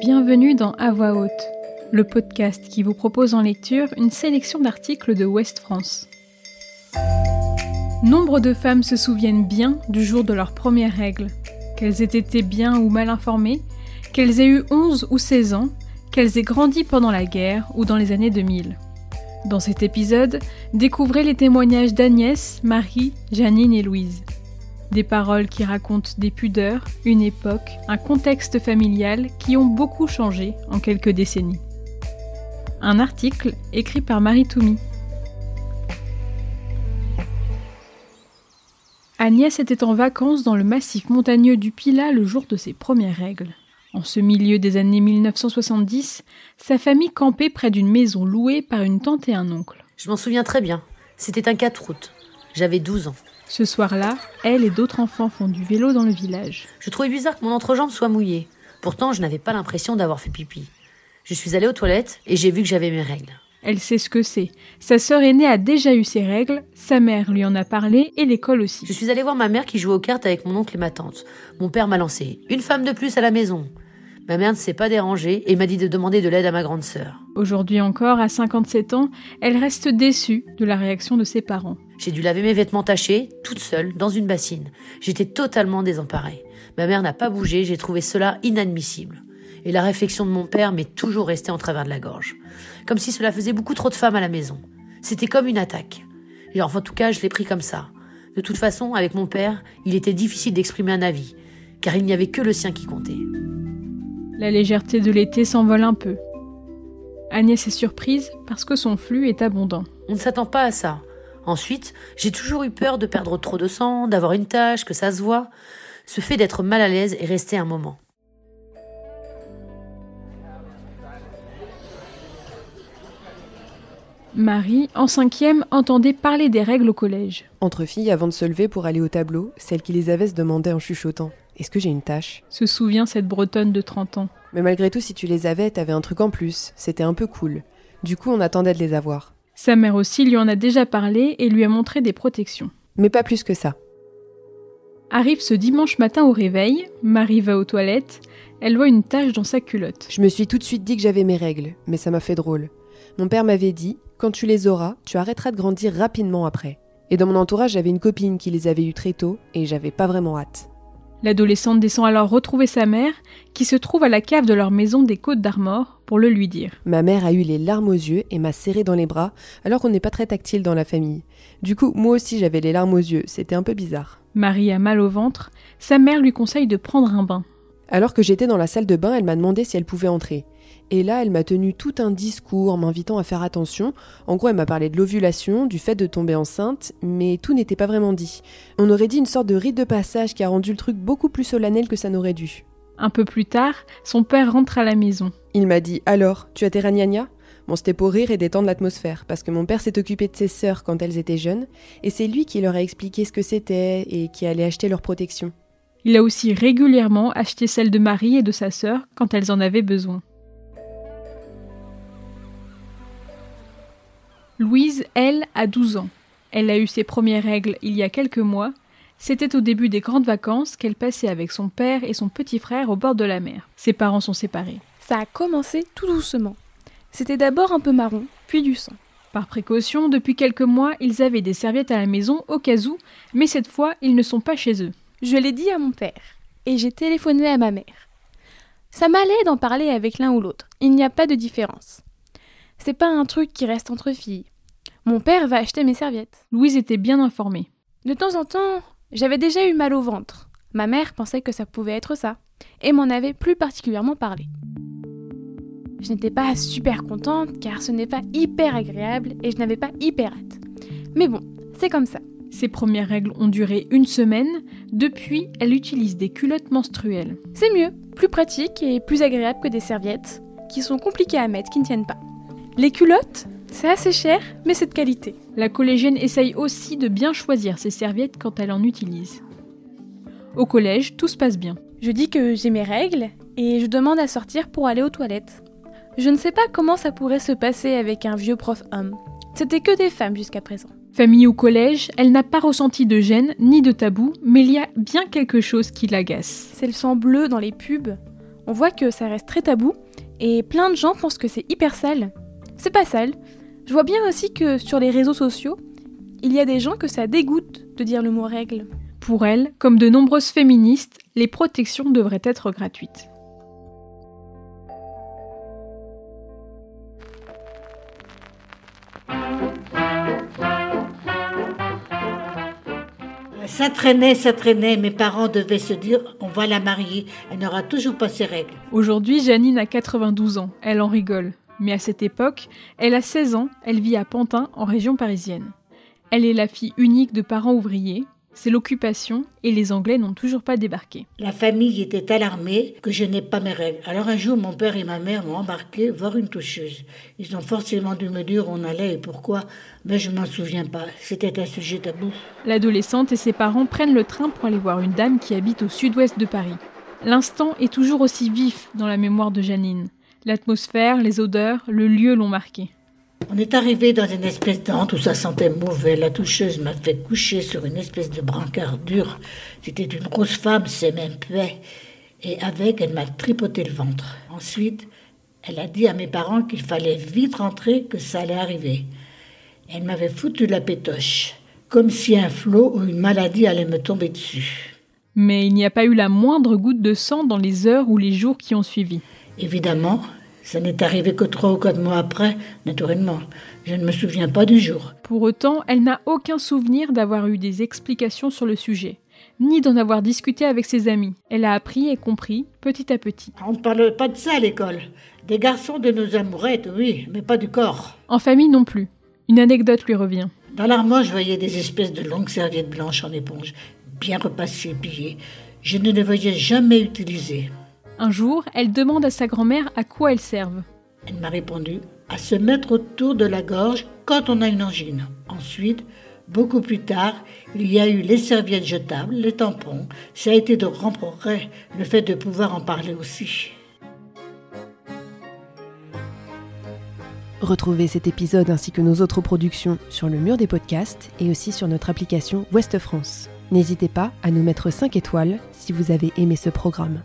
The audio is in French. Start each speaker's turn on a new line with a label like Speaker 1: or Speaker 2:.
Speaker 1: Bienvenue dans À voix haute, le podcast qui vous propose en lecture une sélection d'articles de Ouest France. Nombre de femmes se souviennent bien du jour de leur première règle, qu'elles aient été bien ou mal informées, qu'elles aient eu 11 ou 16 ans, qu'elles aient grandi pendant la guerre ou dans les années 2000. Dans cet épisode, découvrez les témoignages d'Agnès, Marie, Janine et Louise. Des paroles qui racontent des pudeurs, une époque, un contexte familial qui ont beaucoup changé en quelques décennies. Un article écrit par Marie Toumi. Agnès était en vacances dans le massif montagneux du Pilat le jour de ses premières règles. En ce milieu des années 1970, sa famille campait près d'une maison louée par une tante et un oncle.
Speaker 2: Je m'en souviens très bien. C'était un 4 août. J'avais 12 ans.
Speaker 1: Ce soir-là, elle et d'autres enfants font du vélo dans le village.
Speaker 2: Je trouvais bizarre que mon entrejambe soit mouillée. Pourtant, je n'avais pas l'impression d'avoir fait pipi. Je suis allée aux toilettes et j'ai vu que j'avais mes règles.
Speaker 1: Elle sait ce que c'est. Sa sœur aînée a déjà eu ses règles, sa mère lui en a parlé et l'école aussi.
Speaker 2: Je suis allée voir ma mère qui jouait aux cartes avec mon oncle et ma tante. Mon père m'a lancé une femme de plus à la maison. Ma mère ne s'est pas dérangée et m'a dit de demander de l'aide à ma grande sœur.
Speaker 1: Aujourd'hui encore, à 57 ans, elle reste déçue de la réaction de ses parents.
Speaker 2: J'ai dû laver mes vêtements tachés, toute seule, dans une bassine. J'étais totalement désemparée. Ma mère n'a pas bougé, j'ai trouvé cela inadmissible. Et la réflexion de mon père m'est toujours restée en travers de la gorge. Comme si cela faisait beaucoup trop de femmes à la maison. C'était comme une attaque. Et enfin, en tout cas, je l'ai pris comme ça. De toute façon, avec mon père, il était difficile d'exprimer un avis, car il n'y avait que le sien qui comptait.
Speaker 1: La légèreté de l'été s'envole un peu. Agnès est surprise parce que son flux est abondant.
Speaker 2: On ne s'attend pas à ça. Ensuite, j'ai toujours eu peur de perdre trop de sang, d'avoir une tache, que ça se voit. Ce fait d'être mal à l'aise est resté un moment.
Speaker 1: Marie, en cinquième, entendait parler des règles au collège.
Speaker 3: Entre filles, avant de se lever pour aller au tableau, celle qui les avait se demandait en chuchotant Est-ce que j'ai une tâche
Speaker 1: Se souvient cette bretonne de 30 ans.
Speaker 3: Mais malgré tout, si tu les avais, t'avais un truc en plus. C'était un peu cool. Du coup, on attendait de les avoir.
Speaker 1: Sa mère aussi lui en a déjà parlé et lui a montré des protections.
Speaker 3: Mais pas plus que ça.
Speaker 1: Arrive ce dimanche matin au réveil, Marie va aux toilettes, elle voit une tache dans sa culotte.
Speaker 3: Je me suis tout de suite dit que j'avais mes règles, mais ça m'a fait drôle. Mon père m'avait dit quand tu les auras, tu arrêteras de grandir rapidement après. Et dans mon entourage, j'avais une copine qui les avait eues très tôt et j'avais pas vraiment hâte.
Speaker 1: L'adolescente descend alors retrouver sa mère, qui se trouve à la cave de leur maison des Côtes d'Armor, pour le lui dire.
Speaker 3: Ma mère a eu les larmes aux yeux et m'a serré dans les bras, alors qu'on n'est pas très tactile dans la famille. Du coup, moi aussi j'avais les larmes aux yeux, c'était un peu bizarre.
Speaker 1: Marie a mal au ventre, sa mère lui conseille de prendre un bain.
Speaker 3: Alors que j'étais dans la salle de bain, elle m'a demandé si elle pouvait entrer. Et là, elle m'a tenu tout un discours en m'invitant à faire attention. En gros, elle m'a parlé de l'ovulation, du fait de tomber enceinte, mais tout n'était pas vraiment dit. On aurait dit une sorte de rite de passage qui a rendu le truc beaucoup plus solennel que ça n'aurait dû.
Speaker 1: Un peu plus tard, son père rentre à la maison.
Speaker 3: Il m'a dit Alors, tu as tes ragnagnas? Bon, c'était pour rire et détendre l'atmosphère, parce que mon père s'est occupé de ses sœurs quand elles étaient jeunes, et c'est lui qui leur a expliqué ce que c'était et qui allait acheter leur protection.
Speaker 1: Il a aussi régulièrement acheté celles de Marie et de sa sœur quand elles en avaient besoin. Louise, elle, a 12 ans. Elle a eu ses premières règles il y a quelques mois. C'était au début des grandes vacances qu'elle passait avec son père et son petit frère au bord de la mer. Ses parents sont séparés.
Speaker 4: Ça a commencé tout doucement. C'était d'abord un peu marron, puis du sang.
Speaker 1: Par précaution, depuis quelques mois, ils avaient des serviettes à la maison au cas où, mais cette fois, ils ne sont pas chez eux.
Speaker 4: Je l'ai dit à mon père, et j'ai téléphoné à ma mère. Ça m'allait d'en parler avec l'un ou l'autre. Il n'y a pas de différence. C'est pas un truc qui reste entre filles. Mon père va acheter mes serviettes.
Speaker 1: Louise était bien informée.
Speaker 4: De temps en temps, j'avais déjà eu mal au ventre. Ma mère pensait que ça pouvait être ça, et m'en avait plus particulièrement parlé. Je n'étais pas super contente car ce n'est pas hyper agréable et je n'avais pas hyper hâte. Mais bon, c'est comme ça.
Speaker 1: Ses premières règles ont duré une semaine. Depuis, elle utilise des culottes menstruelles.
Speaker 4: C'est mieux, plus pratique et plus agréable que des serviettes, qui sont compliquées à mettre, qui ne tiennent pas. Les culottes, c'est assez cher, mais c'est de qualité.
Speaker 1: La collégienne essaye aussi de bien choisir ses serviettes quand elle en utilise. Au collège, tout se passe bien.
Speaker 4: Je dis que j'ai mes règles et je demande à sortir pour aller aux toilettes. Je ne sais pas comment ça pourrait se passer avec un vieux prof homme. C'était que des femmes jusqu'à présent.
Speaker 1: Famille au collège, elle n'a pas ressenti de gêne ni de tabou, mais il y a bien quelque chose qui l'agace.
Speaker 4: C'est le sang bleu dans les pubs. On voit que ça reste très tabou et plein de gens pensent que c'est hyper sale. C'est pas sale. Je vois bien aussi que sur les réseaux sociaux, il y a des gens que ça dégoûte de dire le mot règle.
Speaker 1: Pour elle, comme de nombreuses féministes, les protections devraient être gratuites.
Speaker 5: Ça traînait, ça traînait. Mes parents devaient se dire on va la marier. Elle n'aura toujours pas ses règles.
Speaker 1: Aujourd'hui, Janine a 92 ans. Elle en rigole. Mais à cette époque, elle a 16 ans. Elle vit à Pantin, en région parisienne. Elle est la fille unique de parents ouvriers. C'est l'occupation et les Anglais n'ont toujours pas débarqué.
Speaker 5: La famille était alarmée que je n'ai pas mes règles. Alors un jour, mon père et ma mère m'ont embarqué voir une toucheuse. Ils ont forcément dû me dire où on allait et pourquoi, mais je m'en souviens pas. C'était un sujet tabou.
Speaker 1: L'adolescente et ses parents prennent le train pour aller voir une dame qui habite au sud-ouest de Paris. L'instant est toujours aussi vif dans la mémoire de Janine. L'atmosphère, les odeurs, le lieu l'ont marqué.
Speaker 5: On est arrivé dans une espèce d'ante où ça sentait mauvais. La toucheuse m'a fait coucher sur une espèce de brancard dur. C'était une grosse femme, c'est même paix. Et avec, elle m'a tripoté le ventre. Ensuite, elle a dit à mes parents qu'il fallait vite rentrer, que ça allait arriver. Elle m'avait foutu la pétoche, comme si un flot ou une maladie allait me tomber dessus.
Speaker 1: Mais il n'y a pas eu la moindre goutte de sang dans les heures ou les jours qui ont suivi.
Speaker 5: Évidemment, ça n'est arrivé que trois ou quatre mois après, naturellement. Je ne me souviens pas du jour.
Speaker 1: Pour autant, elle n'a aucun souvenir d'avoir eu des explications sur le sujet, ni d'en avoir discuté avec ses amis. Elle a appris et compris petit à petit.
Speaker 5: On ne parle pas de ça à l'école. Des garçons de nos amourettes, oui, mais pas du corps.
Speaker 1: En famille non plus. Une anecdote lui revient.
Speaker 5: Dans l'armoire, je voyais des espèces de longues serviettes blanches en éponge, bien repassées, pliées. Je ne les voyais jamais utilisées.
Speaker 1: Un jour, elle demande à sa grand-mère à quoi elles servent.
Speaker 5: Elle m'a répondu à se mettre autour de la gorge quand on a une angine. Ensuite, beaucoup plus tard, il y a eu les serviettes jetables, les tampons. Ça a été de grand progrès, le fait de pouvoir en parler aussi.
Speaker 3: Retrouvez cet épisode ainsi que nos autres productions sur le mur des podcasts et aussi sur notre application Ouest France. N'hésitez pas à nous mettre 5 étoiles si vous avez aimé ce programme.